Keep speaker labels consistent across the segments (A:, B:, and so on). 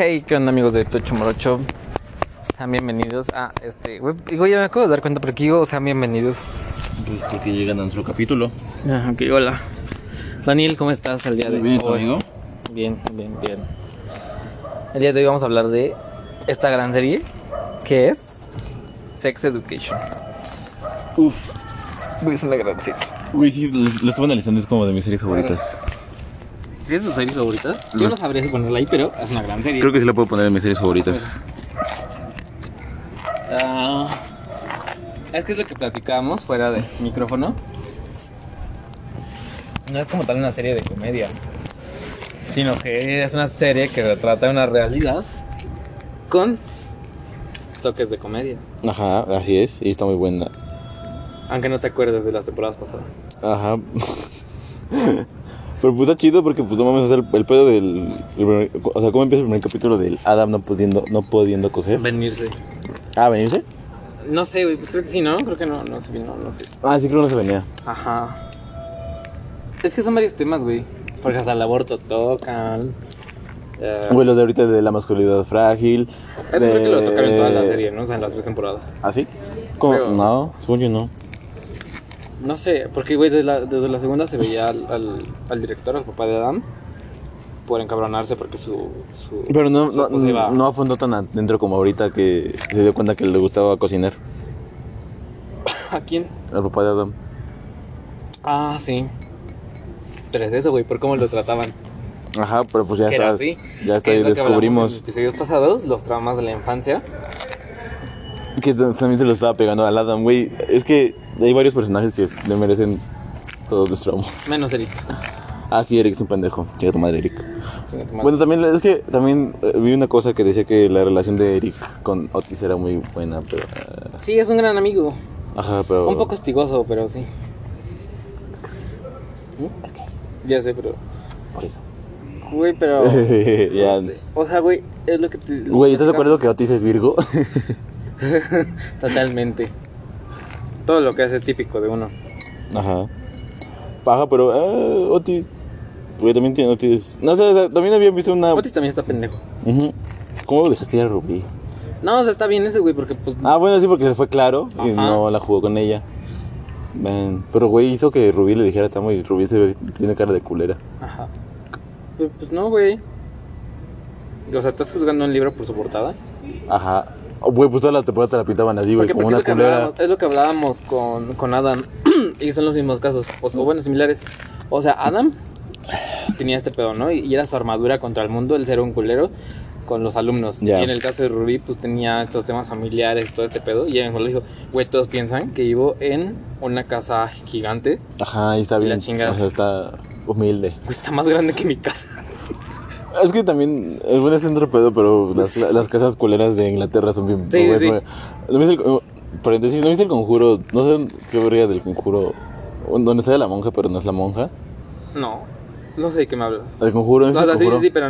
A: Hey, ¿qué onda amigos de Tocho Morocho? Sean bienvenidos a este... Digo, ya me acabo de dar cuenta, pero aquí digo, sean bienvenidos.
B: Porque llegan a nuestro capítulo.
A: Ah, ok, hola. Daniel, ¿cómo estás el día de
B: bien, ¿tu
A: hoy?
B: amigo?
A: Bien, bien, bien. El día de hoy vamos a hablar de esta gran serie que es Sex Education.
B: Uf.
A: Güey, es una gran serie.
B: Güey, sí, lo, lo estuve analizando, es como de mis series favoritas.
A: ¿Sí es tu serie favorita? Yo
B: No.
A: no sabría si ponerla ahí, pero es una gran serie.
B: Creo que sí la puedo poner en mis series favoritas.
A: Ah, es que es lo que platicábamos fuera de micrófono. No es como tal una serie de comedia, sino que es una serie que retrata una realidad con toques de comedia.
B: Ajá, así es, y está muy buena.
A: Aunque no te acuerdes de las temporadas pasadas.
B: Ajá. Pero pues está chido porque pues no mames, o sea, el, el pedo del... el o sea, ¿cómo empieza el primer capítulo del Adam no pudiendo, no pudiendo coger?
A: Venirse.
B: Ah, ¿venirse?
A: No sé, güey, creo que sí, ¿no? Creo que no, no sé, no, no sé.
B: Ah, sí creo que no se venía.
A: Ajá. Es que son varios temas, güey. Porque hasta el aborto tocan. eh,
B: Güey, los de ahorita de la masculinidad frágil.
A: Eso creo que lo tocaron en toda la serie, ¿no? O sea, en las tres temporadas.
B: ¿Ah, sí? ¿Cómo?
A: Creo.
B: No, según yo no.
A: No sé, porque, güey, desde la, desde la segunda se veía al, al, al director, al papá de Adam, por encabronarse porque su... su
B: Pero no,
A: su
B: no,
A: iba-
B: no afondó tan adentro como ahorita que se dio cuenta que le gustaba cocinar.
A: ¿A quién?
B: Al papá de Adam.
A: Ah, sí. Pero es eso, güey, por cómo lo trataban.
B: Ajá, pero pues ya está. Ya está descubrimos
A: En episodios pasados, los traumas de la infancia.
B: Que también se lo estaba pegando al Adam, güey. Es que hay varios personajes que le merecen todos los traumas.
A: Menos Eric.
B: Ah, sí, Eric es un pendejo. Chica tu madre, Eric.
A: Chinga tu madre.
B: Bueno, también es que también eh, vi una cosa que decía que la relación de Eric con Otis era muy buena, pero. eh,
A: Sí, es un gran amigo.
B: ajá, pero.
A: Un poco hostigoso, pero sí. ¿Mm? Ya sé, pero...
B: Por eso.
A: Güey, pero...
B: ya.
A: no sé. O sea, güey, es lo que te...
B: Güey, ¿estás de acuerdo que Otis es Virgo?
A: Totalmente. Todo lo que hace es típico de uno.
B: Ajá. Paja, pero. eh, Otis. Güey, también tiene Otis. No sé, sea, también había visto una.
A: Otis también está pendejo.
B: Ujú. ¿Cómo lo dejaste ir a Rubí?
A: No, o sea, está bien ese güey porque pues...
B: Ah, bueno, sí, porque se fue claro y no la jugó con ella. Pero, güey, hizo que Rubí le dijera tamo y Rubí se ve- tiene cara de culera.
A: Ajá. Pues, pues no, güey. O sea, ¿estás juzgando un libro por su portada?
B: Ajá. Oh, Güey, pues toda la temporada te la pintaban así, güey, como
A: porque
B: una culera.
A: es lo que hablábamos con, con Adam. y son los mismos casos. O, bueno, similares. O sea, Adam tenía este pedo, ¿no? Y, y era su armadura contra el mundo, el ser un culero con los alumnos.
B: Ya.
A: Y en el caso de Rubí, pues tenía estos temas familiares, todo este pedo. Y en el colegio, güey, todos piensan que vivo en una casa gigante.
B: Ajá, ahí está
A: Y la
B: bien.
A: chingada.
B: O sea, está humilde.
A: Güey, está más grande que mi casa.
B: Es que también, el buen es centro pedo, pero las, las casas culeras de Inglaterra son bien...
A: Sí.
B: ¿No viste el, oh, paréntesis, ¿no viste el conjuro? No sé qué vería del conjuro. Donde sale la monja, pero no es la monja.
A: No, no sé de qué me hablas.
B: El conjuro, ¿no
A: O sea, sí, sí, pero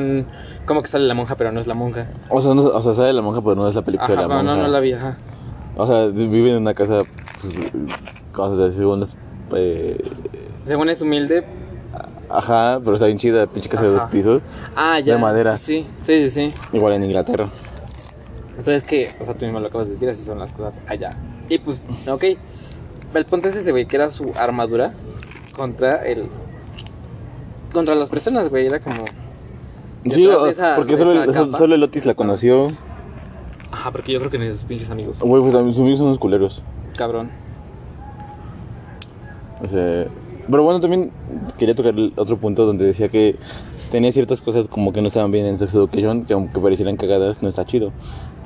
A: como que sale la monja, pero no es la monja.
B: O sea, no, o sea, sale la monja, pero no es la película
A: Ajá,
B: de la monja.
A: no, no la vi, ajá.
B: O sea, viven en una casa, pues, cosas así, según es, eh,
A: Según es humilde.
B: Ajá, pero está bien chida, pinche casa de dos
A: Ajá.
B: pisos,
A: Ah, ya.
B: De madera.
A: Sí, sí, sí, sí.
B: igual en Inglaterra.
A: Entonces que, o sea, tú mismo lo acabas de decir, así son las cosas allá. Y pues, ok. El punto es ese, güey, que era su armadura contra el. Contra las personas, güey. Era como.
B: Sí, o-
A: esa-
B: porque el- solo el Otis la conoció.
A: Ajá, porque yo creo que ni sus pinches amigos.
B: Güey, pues también sus amigos son unos culeros.
A: Cabrón.
B: O sea, pero bueno, también quería tocar el otro punto donde decía que tenía ciertas cosas como que no estaban bien en Sex Education, que aunque parecieran cagadas, no está chido.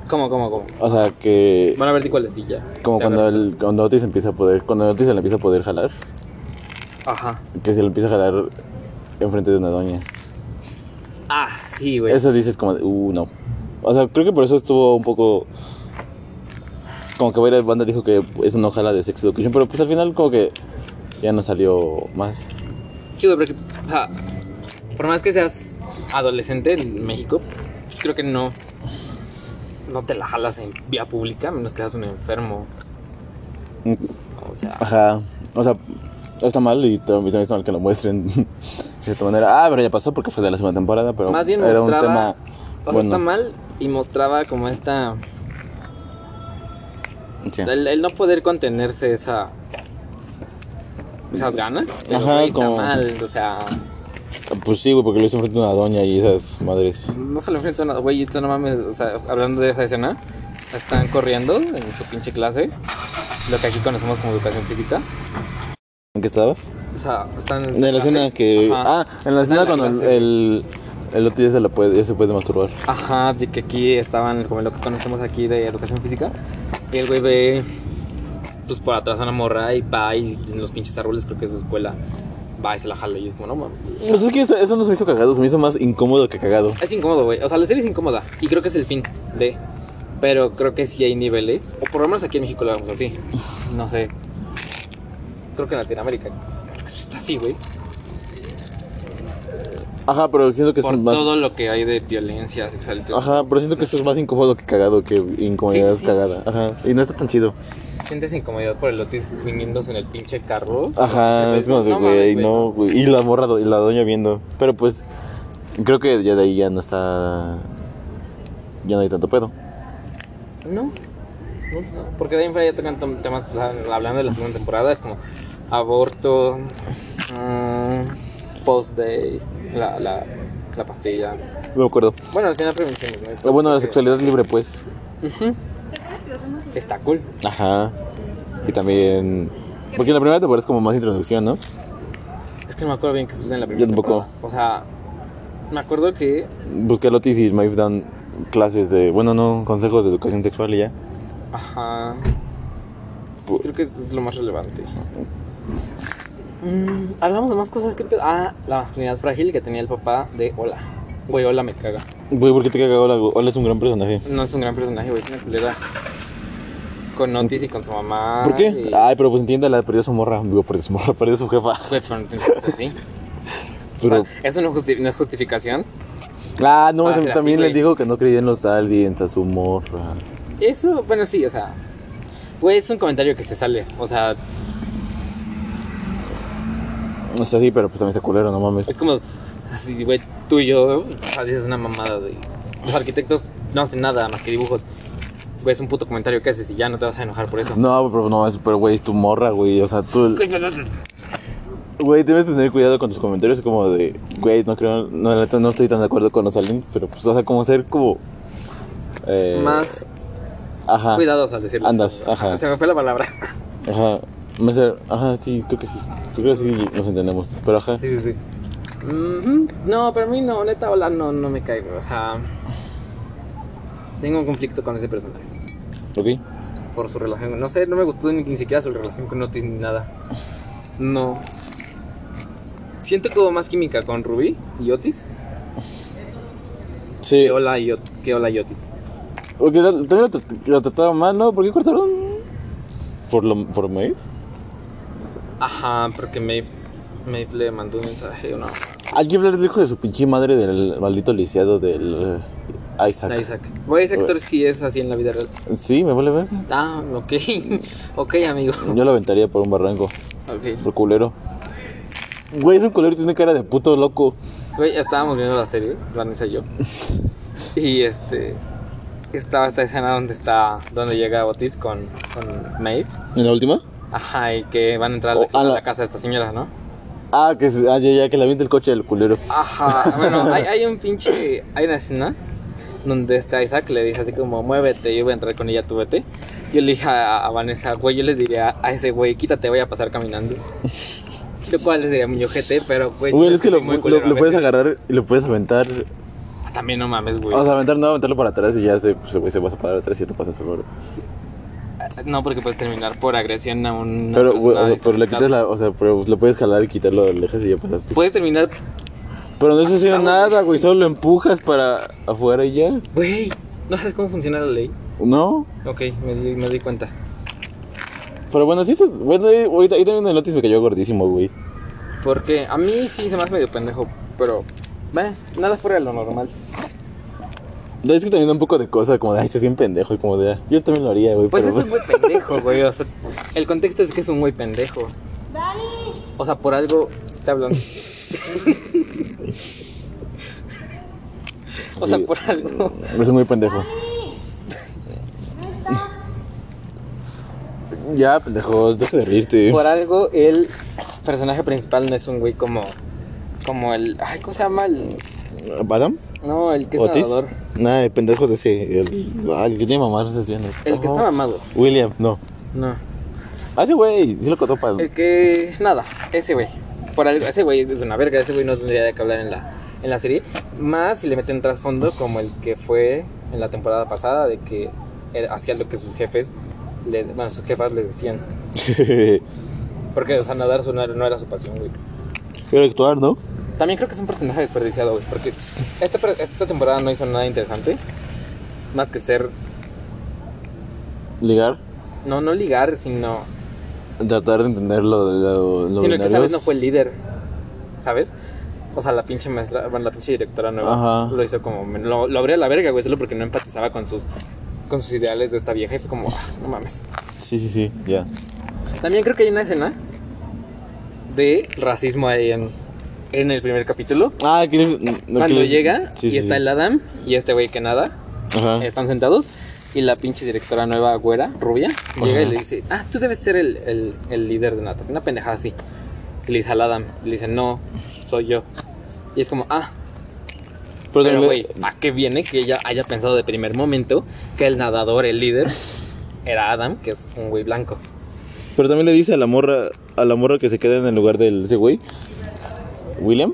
A: ¿Cómo, cómo, cómo?
B: O sea, que
A: Van a ver cuáles y ya.
B: como
A: Ya
B: cuando el, cuando Otis empieza a poder, cuando Otis se le empieza a poder jalar,
A: Ajá.
B: que se le empieza a jalar enfrente de una doña.
A: Ah, sí, güey.
B: Eso dices como, de, uh, no. O sea, creo que por eso estuvo un poco... Como que varias bandas dijo que eso no jala de Sex Education, pero pues al final como que ya no salió más.
A: Chido, porque. o sea, por más que seas adolescente en México, creo que no. No te la jalas en vía pública, a menos que seas un enfermo.
B: Mm,
A: O sea.
B: Ajá. O sea, está mal y también está mal que lo muestren de cierta manera. Ah, pero ya pasó porque fue de la segunda temporada, pero
A: Más bien
B: era un
A: mostraba-
B: tema
A: O sea,
B: Bueno.
A: está mal y mostraba como esta.
B: Sí.
A: El, el no poder contenerse esa. Esas ganas. Pero,
B: Ajá,
A: güey, está mal, o sea.
B: Pues sí, güey, porque lo hizo frente a una doña y esas madres.
A: No se lo enfrenta a una. Güey, esto no mames. O sea, hablando de esa escena, están corriendo en su pinche clase. Lo que aquí conocemos como educación física.
B: ¿En qué estabas?
A: O sea, están en.
B: En la
A: clase.
B: escena que.
A: Ajá.
B: Ah, en la escena
A: en la
B: cuando
A: clase.
B: el, el otro ya se, la puede, ya se puede masturbar.
A: Ajá, de que aquí estaban como lo que conocemos aquí de educación física. Y el güey ve pues por atrás a una morra y va y en los pinches árboles creo que es su escuela. Va y se la jala y es como, no mames.
B: Pues es que eso, eso no se me hizo cagado, se me hizo más incómodo que cagado.
A: Es incómodo, güey. O sea, la serie es incómoda. Y creo que es el fin de. Pero creo que sí hay niveles. O por lo menos aquí en México lo vemos así. No sé. Creo que en Latinoamérica. Está así, güey.
B: Ajá, pero siento que
A: Por
B: es más.
A: todo lo que hay de violencia sexual. y todo.
B: Ajá, pero siento que eso es más incómodo que cagado, que incomodidad
A: Sí, sí.
B: cagada. Ajá, y no está tan chido.
A: Sientes incomodidad por el Otis viniéndose en el pinche carro.
B: Ajá, es como de, güey, no, güey. Y la morra, y la doña viendo. Pero pues, creo que ya de ahí ya no está. Ya no hay tanto pedo.
A: No. No, no, Porque de ahí en fuera ya tocan temas, o sea, hablando de la segunda temporada, es como aborto, mm, post-day, la, la, la pastilla.
B: No me acuerdo.
A: Bueno, al final prevenciones, ¿no?
B: Bueno, la sexualidad libre, pues.
A: Ujú. Está cool.
B: Ajá. Y también. Porque en la primera temporada es como más introducción, ¿no?
A: Es que no me acuerdo bien que sucede en la primera
B: Yo tampoco.
A: temporada. O sea, me acuerdo que...
B: Busqué a Lotis y Maeve dan clases de. Bueno, no, consejos de educación sexual y ya.
A: Ajá.
B: Pu-
A: Creo que eso es lo más relevante. Mm, hablamos de más cosas que... Ah, la masculinidad frágil que tenía el papá de Hola. Güey, Hola me caga.
B: Güey, ¿por qué te caga Hola? Hola es un gran personaje.
A: No es un gran personaje, güey, es una culera. Con Otis y con su mamá.
B: ¿Por qué?
A: y-
B: Ay, pero pues entiéndala, perdió su morra. Digo, perdió su morra, perdió su jefa.
A: Güey, pero no así.
B: Pero.
A: O sea, eso no, no es justificación.
B: Ah, no,
A: Ah,
B: también
A: así,
B: les
A: güey.
B: que no creía en los aliens, a su morra.
A: Eso, bueno, sí, o sea. Güey, es un comentario que se sale. O sea,
B: O sea, sí, pero pues también está culero, no mames.
A: es como. Así, güey, tú y yo. O sea, dices una mamada de. Los arquitectos no hacen nada más que dibujos. Güey, es un puto comentario que haces y ya no te vas a enojar por eso.
B: No, pero no, es, pero güey, es tu morra, güey. O sea, tú. Güey, debes tener cuidado con tus comentarios, como de, güey, no creo, no, no estoy tan de acuerdo con los aliens, pero pues, o sea, como ser como. Eh,
A: Más
B: Ajá.
A: cuidados al decirlo.
B: Andas, ajá.
A: Se me fue la palabra.
B: Ajá. Ajá, sí, creo que sí. Creo que sí nos entendemos. Pero ajá.
A: Sí, sí, sí. Ujú. No, pero a mí no, neta, hola, no, no me güey. O sea. Tengo un conflicto con ese personaje.
B: Ok.
A: Por su relación. No sé, no me gustó ni, ni siquiera su relación con Otis ni nada. No. Siento que hubo más química con Ruby y Otis
B: Sí.
A: que Hola y, que Hola y Otis.
B: Porque ta- también lo, trat- lo trataba mal, ¿no? ¿Por qué cortaron? ¿Por, lo, por Maeve?
A: Ajá, porque Maeve, Maeve le mandó un mensaje o no.
B: Hay que hablar del hijo de su pinche madre del maldito lisiado del eh, Isaac.
A: A Isaac. Güey, ese actor sí es así en la vida real.
B: Sí, me vale ver.
A: Ah, ok. ok, amigo.
B: Yo lo aventaría por un barranco,
A: Ok.
B: por culero. Güey, es un culero y tiene cara de puto loco.
A: Güey, estábamos viendo la serie, Vanessa y yo. Y este. Estaba esta escena donde está. Donde llega Otis con, con Maeve.
B: ¿En la última?
A: Ajá, y que van a entrar a
B: Oh,
A: la,
B: a la-
A: la casa de esta señora, ¿no?
B: Ah, que ah, ya, ya, que le avienta el coche del culero.
A: Ajá, bueno, hay, hay un pinche. Hay una escena donde está Isaac le dice así como: Muévete, yo voy a entrar con ella, tú vete. Yo le dije a, a Vanessa, güey, yo le diría a ese güey, quítate, voy a pasar caminando. Lo cual les diría muy ojete, pero güey.
B: Güey, es que lo,
A: muy
B: lo-
A: a
B: lo puedes agarrar y lo puedes aventar.
A: También no mames, güey.
B: O sea, aventar, no, aventarlo para atrás y ya se, pues, güey, se vas a parar atrás y te pasas por
A: No, porque puedes terminar por agresión a un.
B: Pero, güey, o sea, pero le quitas la. O sea, pero lo puedes jalar y quitarlo de lejos y ya pasaste.
A: Puedes terminar.
B: Pero no estás haciendo nada, güey. Solo lo empujas para afuera y ya.
A: Güey, ¿no sabes cómo funciona la ley?
B: ¿No?
A: Ok, me di, me di cuenta.
B: Pero bueno, sí, bueno, ahorita, ahorita también el Otis me cayó gordísimo, güey.
A: Porque a mí sí se me hace medio pendejo, pero. Bueno, nada fuera de lo normal.
B: No, Es que también da un poco de cosa, como de, ay, estás bien pendejo, y como de, ah, yo también lo haría, güey.
A: Pues
B: pero-
A: es un güey pendejo, güey. O sea, el contexto es que es un güey pendejo. O sea, por algo te hablan. O sea, por algo.
B: Es muy pendejo. Ya, pendejo, deja de reírte.
A: Por algo el personaje principal no es un güey como. Como el. Ay, ¿cómo se llama? El,
B: ¿Adam?
A: no, el que es
B: ¿Otis?
A: nadador.
B: Nah, el pendejo de ese. El, ah, el que tiene mamá, no sé si.
A: El que está mamado.
B: William, no.
A: No.
B: Ah, ese güey, sí lo contó para.
A: El que. Nada, ese güey. Por algo, ese güey es una verga, ese güey no tendría qué hablar en la, en la serie. Más si le meten trasfondo como el que fue en la temporada pasada, de que hacía lo que sus jefes, le, bueno, sus jefas le decían. Porque, o sea, nadar no era, no era su pasión, güey.
B: Quiero actuar, ¿no?
A: También creo que es un personaje desperdiciado, güey. Porque esta, esta temporada no hizo nada interesante. Más que ser.
B: Ligar.
A: No, no ligar, sino.
B: Tratar de entender lo lo, lo
A: sino que esta vez no fue el líder. ¿Sabes? O sea, la pinche maestra, bueno, la pinche directora nueva
B: Ajá.
A: lo hizo como. Lo, lo abría a la verga, güey, solo porque no empatizaba con sus, con sus ideales de esta vieja. Y fue como, ah, no mames.
B: Sí, sí, sí, ya.
A: También creo que hay una escena de racismo ahí en, en el primer capítulo.
B: Ah, ¿quieres? no,
A: Cuando
B: quieres-
A: llega
B: Sí,
A: y
B: sí,
A: está
B: sí.
A: el Adam y este güey que nada.
B: Ajá.
A: Están sentados y la pinche directora nueva, güera, rubia, llega y
B: Ajá.
A: le dice, ah, tú debes ser el, el, el líder de natación, una pendejada así. Y le dice al Adam, y le dice, no, soy yo. Y es como, ah,
B: Pero,
A: güey, ¿a qué viene que ella haya pensado de primer momento que el nadador, el líder, era Adam, que es un güey blanco?
B: pero también le dice a la morra, a la morra que se queda en el lugar del ese güey. William.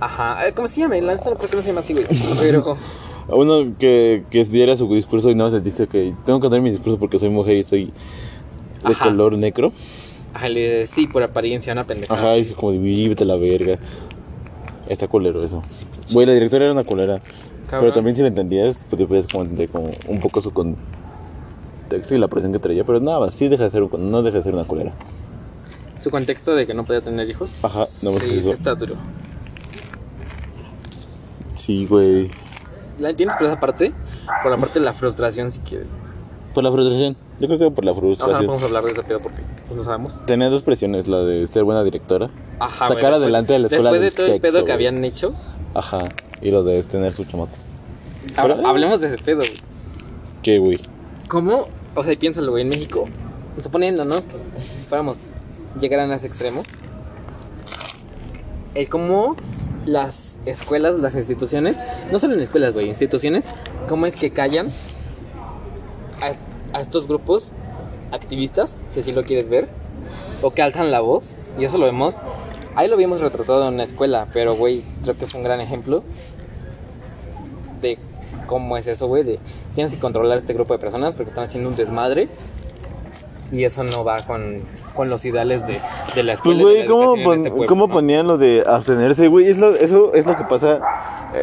A: Ajá, eh, ¿cómo se llama? La neta, ¿Por qué no se llama así, güey? Pero,
B: uno que, que diera su discurso y no se dice que tengo que dar mi discurso porque soy mujer y soy de
A: Ajá.
B: color negro.
A: ajá, le sí, por apariencia, una pendejada.
B: Ajá, y es como vívete la verga. Está culero eso. Güey, la directora era una culera.
A: Cabrón.
B: Pero también si la entendías, pues te podías como entender como un poco su contexto y la presión que traía. Pero nada sí deja de ser, no deja de ser una culera.
A: Su contexto de que no podía tener hijos.
B: Ajá, no
A: sí,
B: eso.
A: sí está duro.
B: Sí, güey.
A: ¿La entiendes por esa parte? Por la parte de la frustración, si quieres.
B: Por la frustración. Yo creo que por la
A: O sea, no
B: frustración.
A: podemos hablar de ese pedo porque pues, no sabemos.
B: Tenía dos presiones, la de ser buena directora.
A: Ajá,
B: Sacar
A: después-
B: adelante a la escuela
A: Después de todo el pedo que habían hecho,
B: Ajá. Y lo de tener su chamaco. Pero-
A: hablemos de ese pedo. güey.
B: ¿Qué, güey?
A: ¿Cómo? O sea, y piénsalo, güey, en México, suponiendo, ¿no? Que fuéramos, llegaran a ese extremo. El cómo las escuelas, las instituciones, no solo en escuelas, güey, instituciones, cómo es que callan a, a estos grupos activistas, si así lo quieres ver, o que alzan la voz, y eso lo vemos, ahí lo vimos retratado en una escuela, pero, güey, creo que fue un gran ejemplo de cómo es eso, güey, de tienes que controlar este grupo de personas porque están haciendo un desmadre. Y eso no va con, con los ideales de, de la
B: Pues,
A: escuela. de
B: güey,
A: la
B: ¿cómo, pon-
A: este pueblo,
B: ¿cómo
A: ¿no?
B: ponían lo de abstenerse, güey? Es lo- eso es lo que pasa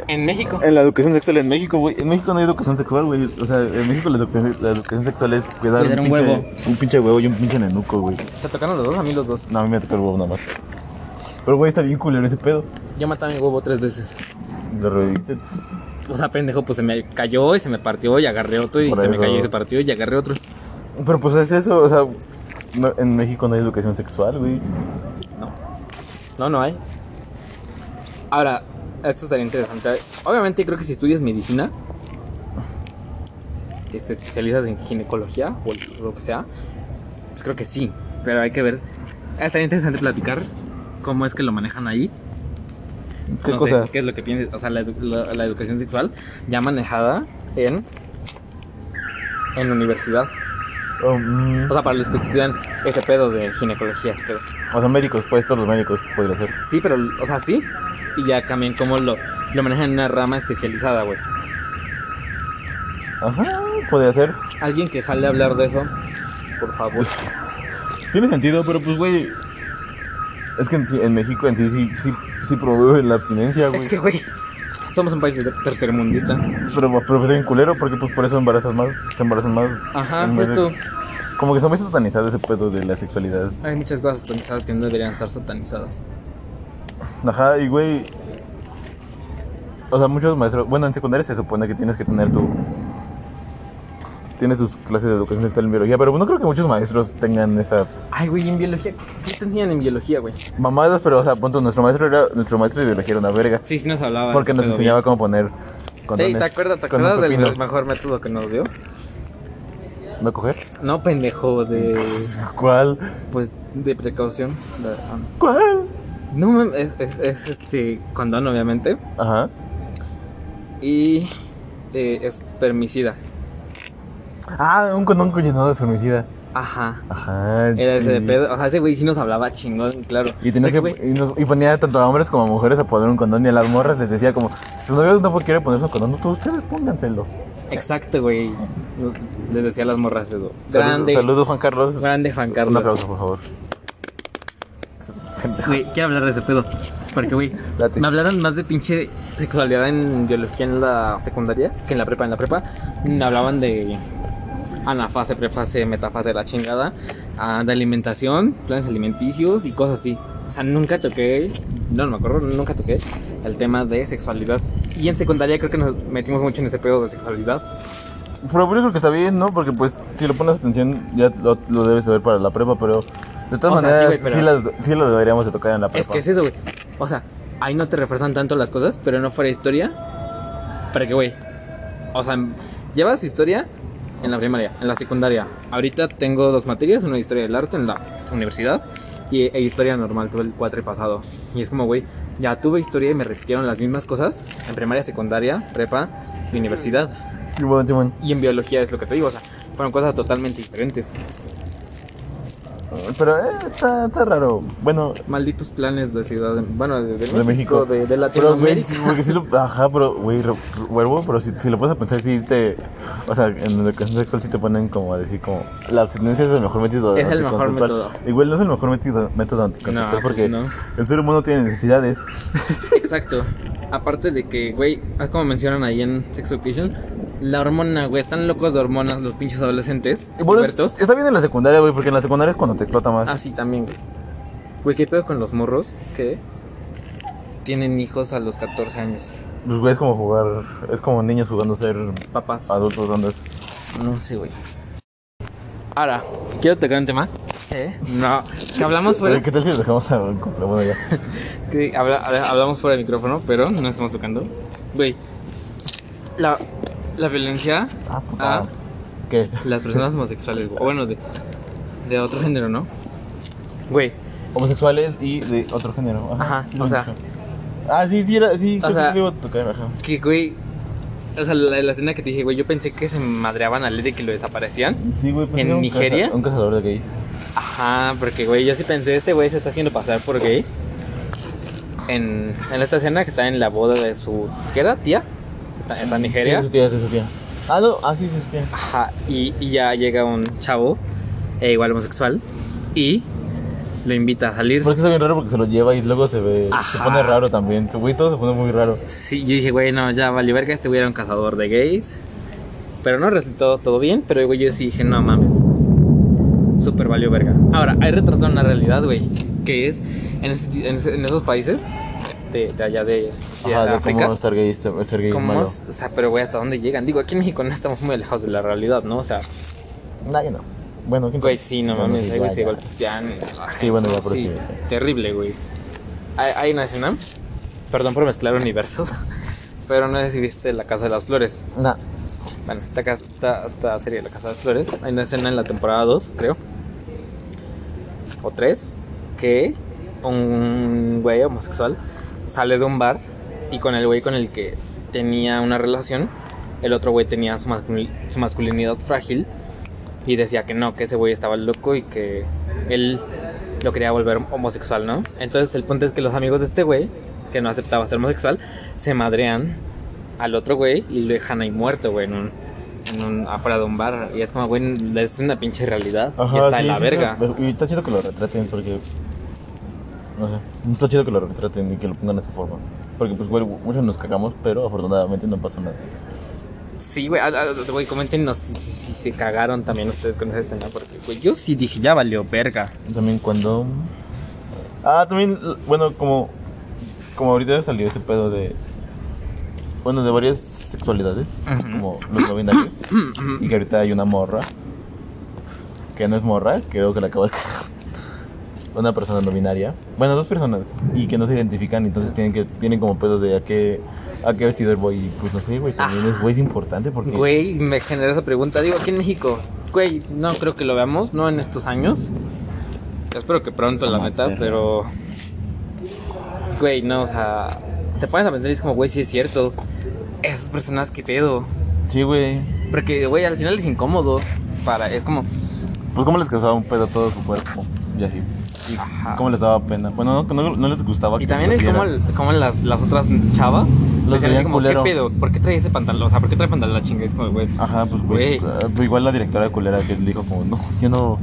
A: En México.
B: en la educación sexual en México, güey. En México no hay educación sexual, güey. O sea, en México la educación, la educación sexual es cuidar,
A: Cuidar un
B: pinche,
A: huevo.
B: un pinche huevo y un pinche nenuco, güey.
A: ¿Te tocaron los dos? A mí los dos.
B: No, a mí me tocó el huevo nada más. Pero, güey, está bien culero ese pedo.
A: Yo maté a mi huevo tres veces.
B: Lo reviviste.
A: O sea, pendejo, pues se me cayó y se me partió y agarré otro y
B: Por
A: se me cayó y se partió y agarré otro.
B: Pero, pues es eso, o sea, no- en México no hay educación sexual, güey.
A: No. No, no hay. Ahora, esto sería interesante. Obviamente creo que si estudias medicina, que te especializas en ginecología o lo que sea, pues creo que sí. Pero hay que ver. Estaría interesante platicar cómo es que lo manejan ahí.
B: ¿Qué
A: No sé,
B: cosa?
A: ¿Qué es lo que piensas? O sea, la, edu- la- la educación sexual ya manejada en, en universidad.
B: Oh, mm,
A: O sea, para los que estudian ese pedo de ginecología, ese pedo.
B: o sea, médicos, pues todos los médicos podrían ser.
A: Sí, pero, o sea, sí. Y ya también cómo lo, lo manejan en una rama especializada, güey.
B: Ajá, podría ser.
A: Alguien que jale a hablar de eso, por favor.
B: Tiene sentido, pero pues, güey. Es que en, en México en sí sí, sí, sí promueve la abstinencia, güey.
A: Es que, güey, somos un país tercermundista.
B: Pero, pero pues es bien culero porque pues por eso embarazas más, se embarazan más.
A: Ajá, justo.
B: Como que está muy satanizado ese pedo de la sexualidad.
A: Hay muchas cosas satanizadas que no deberían estar satanizadas.
B: Ajá, y güey. O sea, muchos maestros. Bueno, en secundaria se supone que tienes que tener tu. Tienes tus clases de educación sexual en biología, pero no creo que muchos maestros tengan esa
A: Ay, güey, en biología. ¿Qué te enseñan en biología, güey?
B: mamadas, pero o sea, punto, nuestro maestro era nuestro maestro de biología era una verga.
A: Sí, sí nos hablaba.
B: Porque nos enseñaba
A: bien.
B: cómo poner condones.
A: Ey, ¿te acuerdas, te acuerdas del mejor método que nos dio?
B: ¿No coger?
A: No, pendejo, de.
B: ¿Cuál?
A: Pues de precaución. De- ah,
B: ¿Cuál?
A: No, es, es, es este condón, obviamente.
B: Ajá.
A: Y eh, es permicida.
B: Ah, un condón con llenado de femicida.
A: Ajá.
B: Ajá.
A: Era ese de pedo. O sea, ese güey sí nos hablaba chingón, claro.
B: Y, tenía que, y, nos- y ponía tanto a hombres como a mujeres a poner un condón y a las morras les decía como, si su novio no quiere ponerse un condón, tú- ustedes pónganselo.
A: Exacto, güey. Les decía a las morras eso. Grande.
B: Saludos, Juan Carlos.
A: Grande Juan
B: Un
A: Carlos.
B: aplauso, por favor.
A: Güey, quiero hablar de ese pedo. Porque, güey, me hablaron más de pinche sexualidad en biología en la secundaria que en la prepa. En la prepa me hablaban de anafase, prefase, metafase, la chingada, de alimentación, planes alimenticios y cosas así. O sea, nunca toqué, no, no me acuerdo, nunca toqué el tema de sexualidad. Y en secundaria creo que nos metimos mucho en ese pedo de sexualidad.
B: Pero yo creo que está bien, ¿no? Porque pues si le pones atención ya lo, lo debes de ver para la prepa, pero de todas
A: O sea, sí,
B: maneras sí,
A: pero-
B: las- sí lo deberíamos de tocar en la prepa.
A: Es que es eso, güey. O sea, ahí no te refuerzan tanto las cosas, pero no fuera historia. Para que, güey. O sea, llevas historia en la primaria, en la secundaria. Ahorita tengo dos materias, una de historia del arte en la universidad y e historia normal, tuve el cuatri pasado. Y es como, güey, ya tuve historia y me repitieron las mismas cosas en primaria, secundaria, prepa y universidad. Y en biología es lo que te digo, o sea, fueron cosas totalmente diferentes.
B: Pero eh, está, está raro. Bueno,
A: Malditos planes de ciudad, de- bueno, de, de
B: de México.
A: de, de
B: Pero, güey,
A: Latinoamérica.
B: porque sí lo, ajá, pero, güey, huevo, pero si, si lo puedes pensar, sí te, o sea, en la educación sexual sí te ponen como a decir como, la abstinencia es el mejor método
A: Es el mejor método.
B: Igual no es el mejor método, método anticonceptual
A: No, pues
B: porque
A: no.
B: el ser humano tiene necesidades.
A: Exacto. Aparte de que, güey, es como mencionan ahí en Sex Education, la hormona, güey, están locos de hormonas los pinches adolescentes.
B: Y bueno,
A: pubertos.
B: está bien en la secundaria, güey, porque en la secundaria es cuando te explota más.
A: Ah, sí, también, güey. Güey, ¿qué pedo con los morros que tienen hijos a los 14 años?
B: Pues, güey, es como jugar, es como niños jugando a ser
A: Papás.
B: adultos, ¿dónde es?
A: No sé, güey. Ahora, quiero tocar un tema. ¿Eh? No, que hablamos fuera.
B: ¿Qué tal si dejamos a? Bueno, ya.
A: que habla- habla- hablamos fuera del micrófono, pero no estamos tocando. Güey, la, la violencia
B: Ah,
A: a
B: ¿Qué?
A: las personas homosexuales, güey. O bueno, de, de otro género, ¿no? Güey,
B: Homosexuales y de otro género.
A: Ajá,
B: sí
A: o sea-.
B: Ah, sí, sí, era, sí,
A: O
B: creo que
A: sea-
B: sí lo iba a tocar, ajá.
A: que, güey. O sea, la, la escena que te dije, güey, yo pensé que se madreaban al Lady y que lo desaparecían.
B: Sí, güey, pensé
A: ¿En
B: que
A: Nigeria?
B: caza- un cazador de gays.
A: Ajá, porque, güey, yo sí pensé, este güey se está haciendo pasar por gay. En, en esta escena que está en la boda de su. ¿Qué era? ¿Tía? Está, en Nigeria.
B: Sí, su tía, su tía. Ah, no, ah, sí, su tía.
A: Ajá, y, y ya llega un chavo, eh, igual homosexual, y lo invita a salir.
B: Porque está bien raro porque se lo lleva y luego se ve, se
A: Ajá.
B: pone raro también. Su güey todo se pone muy raro.
A: Sí, yo dije, güey, no, ya vale verga, este güey era un cazador de gays. Pero no resultó todo bien, pero güey, yo sí dije, no mames. Súper valió verga. Ahora, hay retratado una realidad, güey, que es en, ese- en ese- en esos países de, de allá de, de
B: Ajá, de
A: África.
B: cómo estar gay, ser gay
A: ¿Cómo
B: malo.
A: es? O sea, pero güey, ¿hasta dónde llegan? Digo, aquí en México no estamos muy alejados de la realidad, ¿no? O sea,
B: ya no. Bueno, ¿quién
A: güey, sí, no mames, ahí güey se golpean.
B: Sí, bueno, ya, pero
A: sí. Terrible, güey. Hay, una escena, perdón por mezclar universos, pero no sé si viste La Casa de las Flores.
B: Nah.
A: Bueno, esta, esta, esta serie de La Casa de las Flores, hay una escena en la temporada 2, creo, o 3, que un güey homosexual sale de un bar y con el güey con el que tenía una relación, el otro güey tenía su, su masculinidad frágil y decía que no, que ese güey estaba loco y que él lo quería volver homosexual, ¿no? Entonces el punto es que los amigos de este güey, que no aceptaba ser homosexual, se madrean al otro güey y lo dejan ahí muerto, güey, en un, en un- afuera de un bar. Y es como, güey, es una pinche realidad. y está en
B: sí,
A: la
B: sí,
A: verga.
B: está- Y está chido que lo retraten porque. No sé. Está chido que lo retraten y que lo pongan de esa forma. Porque, pues, güey, muchos nos cagamos, pero afortunadamente no pasó nada.
A: Sí, güey, güey, coméntenos si, si- si se cagaron también ustedes con esa escena, porque, güey, yo sí dije, ya valió verga.
B: También cuando. Ah, también, bueno, como. Como ahorita salió ese pedo de. Bueno, de varias sexualidades, como los no binarios. y que ahorita hay una morra. Que no es morra, creo que la acabo de cagar. Una persona no binaria. Bueno, dos personas. Y que no se identifican, entonces tienen que tienen como pedos de a qué ¿A qué vestido el boy? Pues no sé, güey. También es, güey, es importante porque.
A: Güey, me genera esa pregunta. Digo, aquí en México, güey, no creo que lo veamos, no en estos años. Espero que pronto, la neta,
B: pero-
A: pero. Güey, no, o sea. Te pones a pensar y es como, güey, sí es cierto. Esas personas, qué pedo.
B: Sí, güey.
A: Porque, güey, al final es incómodo. Para, es como.
B: Pues, ¿cómo les causaba un pedo a todo su cuerpo? Y así. Y
A: Ajá.
B: ¿Cómo les daba pena? Bueno, no, no, no les gustaba.
A: Y
B: que
A: también el cómo, cómo las, las otras chavas
B: Los veían
A: como, ¿qué
B: culero.
A: pedo? ¿Por qué trae ese pantalón? O sea, ¿por qué trae pantalón la chinga? Es como, güey.
B: Ajá, pues, güey. Eh, pues, igual la directora de culera que dijo, como, no, yo no.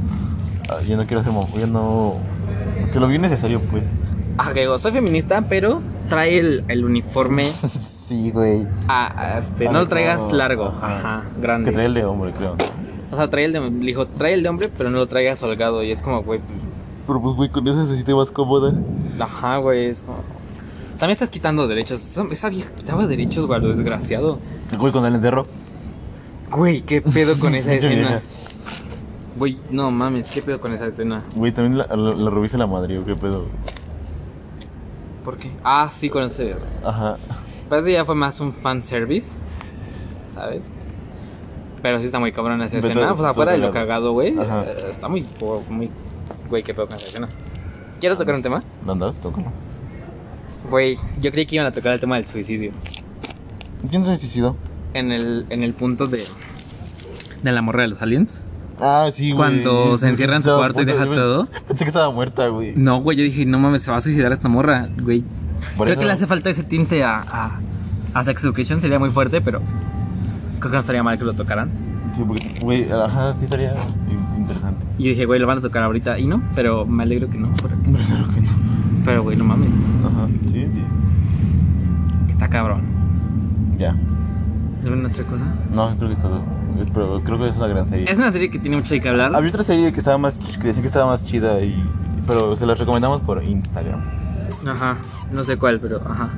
B: ah, Yo no quiero hacer. Yo no. Que lo vi necesario, pues.
A: Ajá, que digo, soy feminista, pero trae el, el uniforme
B: Sí, güey.
A: a, a este, no lo traigas largo,
B: ajá.
A: ajá, grande.
B: Que trae el de hombre, creo.
A: O sea, trae el de, le dijo, trae el de hombre, pero no lo traigas holgado. Y es como, güey, pues,
B: Pero pues, güey, con eso se siente más cómoda.
A: ajá, güey, es como... También estás quitando derechos. Esa, esa vieja quitaba derechos, güey, lo desgraciado.
B: Güey, con el encerro.
A: Güey, ¿qué pedo con esa escena? Güey, no mames, ¿qué pedo con esa escena?
B: Güey, también la, la, la rubí se la madre, qué pedo.
A: ¿Por qué? Ah, sí, con ese...
B: Ajá.
A: Parece que ya fue más un fanservice, ¿sabes? Pero sí está muy cabrón esa escena.
B: todo-
A: O sea, fuera de lo cagado, güey. Eh, Está muy, muy... Güey, qué pedo con esa escena. ¿Quieres tocar un tema?
B: ¿Dónde? Tócalo.
A: Güey, yo creí que iban a tocar el tema del suicidio.
B: ¿Quién se suicidó?
A: En el, en el punto de... De la morra de los aliens.
B: Ah, sí, güey.
A: Cuando se encierra en su cuarto y deja todo.
B: Pensé que estaba muerta, güey.
A: No, güey, yo dije, no mames, se va a suicidar esta morra, güey.
B: Por
A: creo
B: eso-
A: que le hace falta ese tinte a, a, a Sex Education, sería muy fuerte, pero creo que no estaría mal que lo tocaran.
B: Sí, porque, güey, ajá, sí estaría interesante.
A: Y yo dije, güey, lo van a tocar ahorita. Y no, pero me alegro que no. Pero,
B: Pero claro que no.
A: pero, güey, no mames.
B: Ajá, sí, sí.
A: Está cabrón.
B: Ya.
A: ¿Alguna otra cosa?
B: No, creo que es todo. Pero creo que es una gran serie.
A: Es una serie que tiene mucho de qué hablar.
B: Había otra serie que estaba más que que estaba más chida y pero se las recomendamos por Instagram.
A: Ajá, no sé cuál, pero ajá.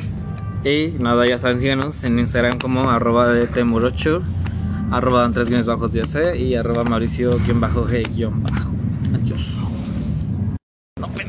A: y nada, ya saben, síganos en Instagram como arroba de temur8, arroba tres guiones bajos ya sé y arroba mauricio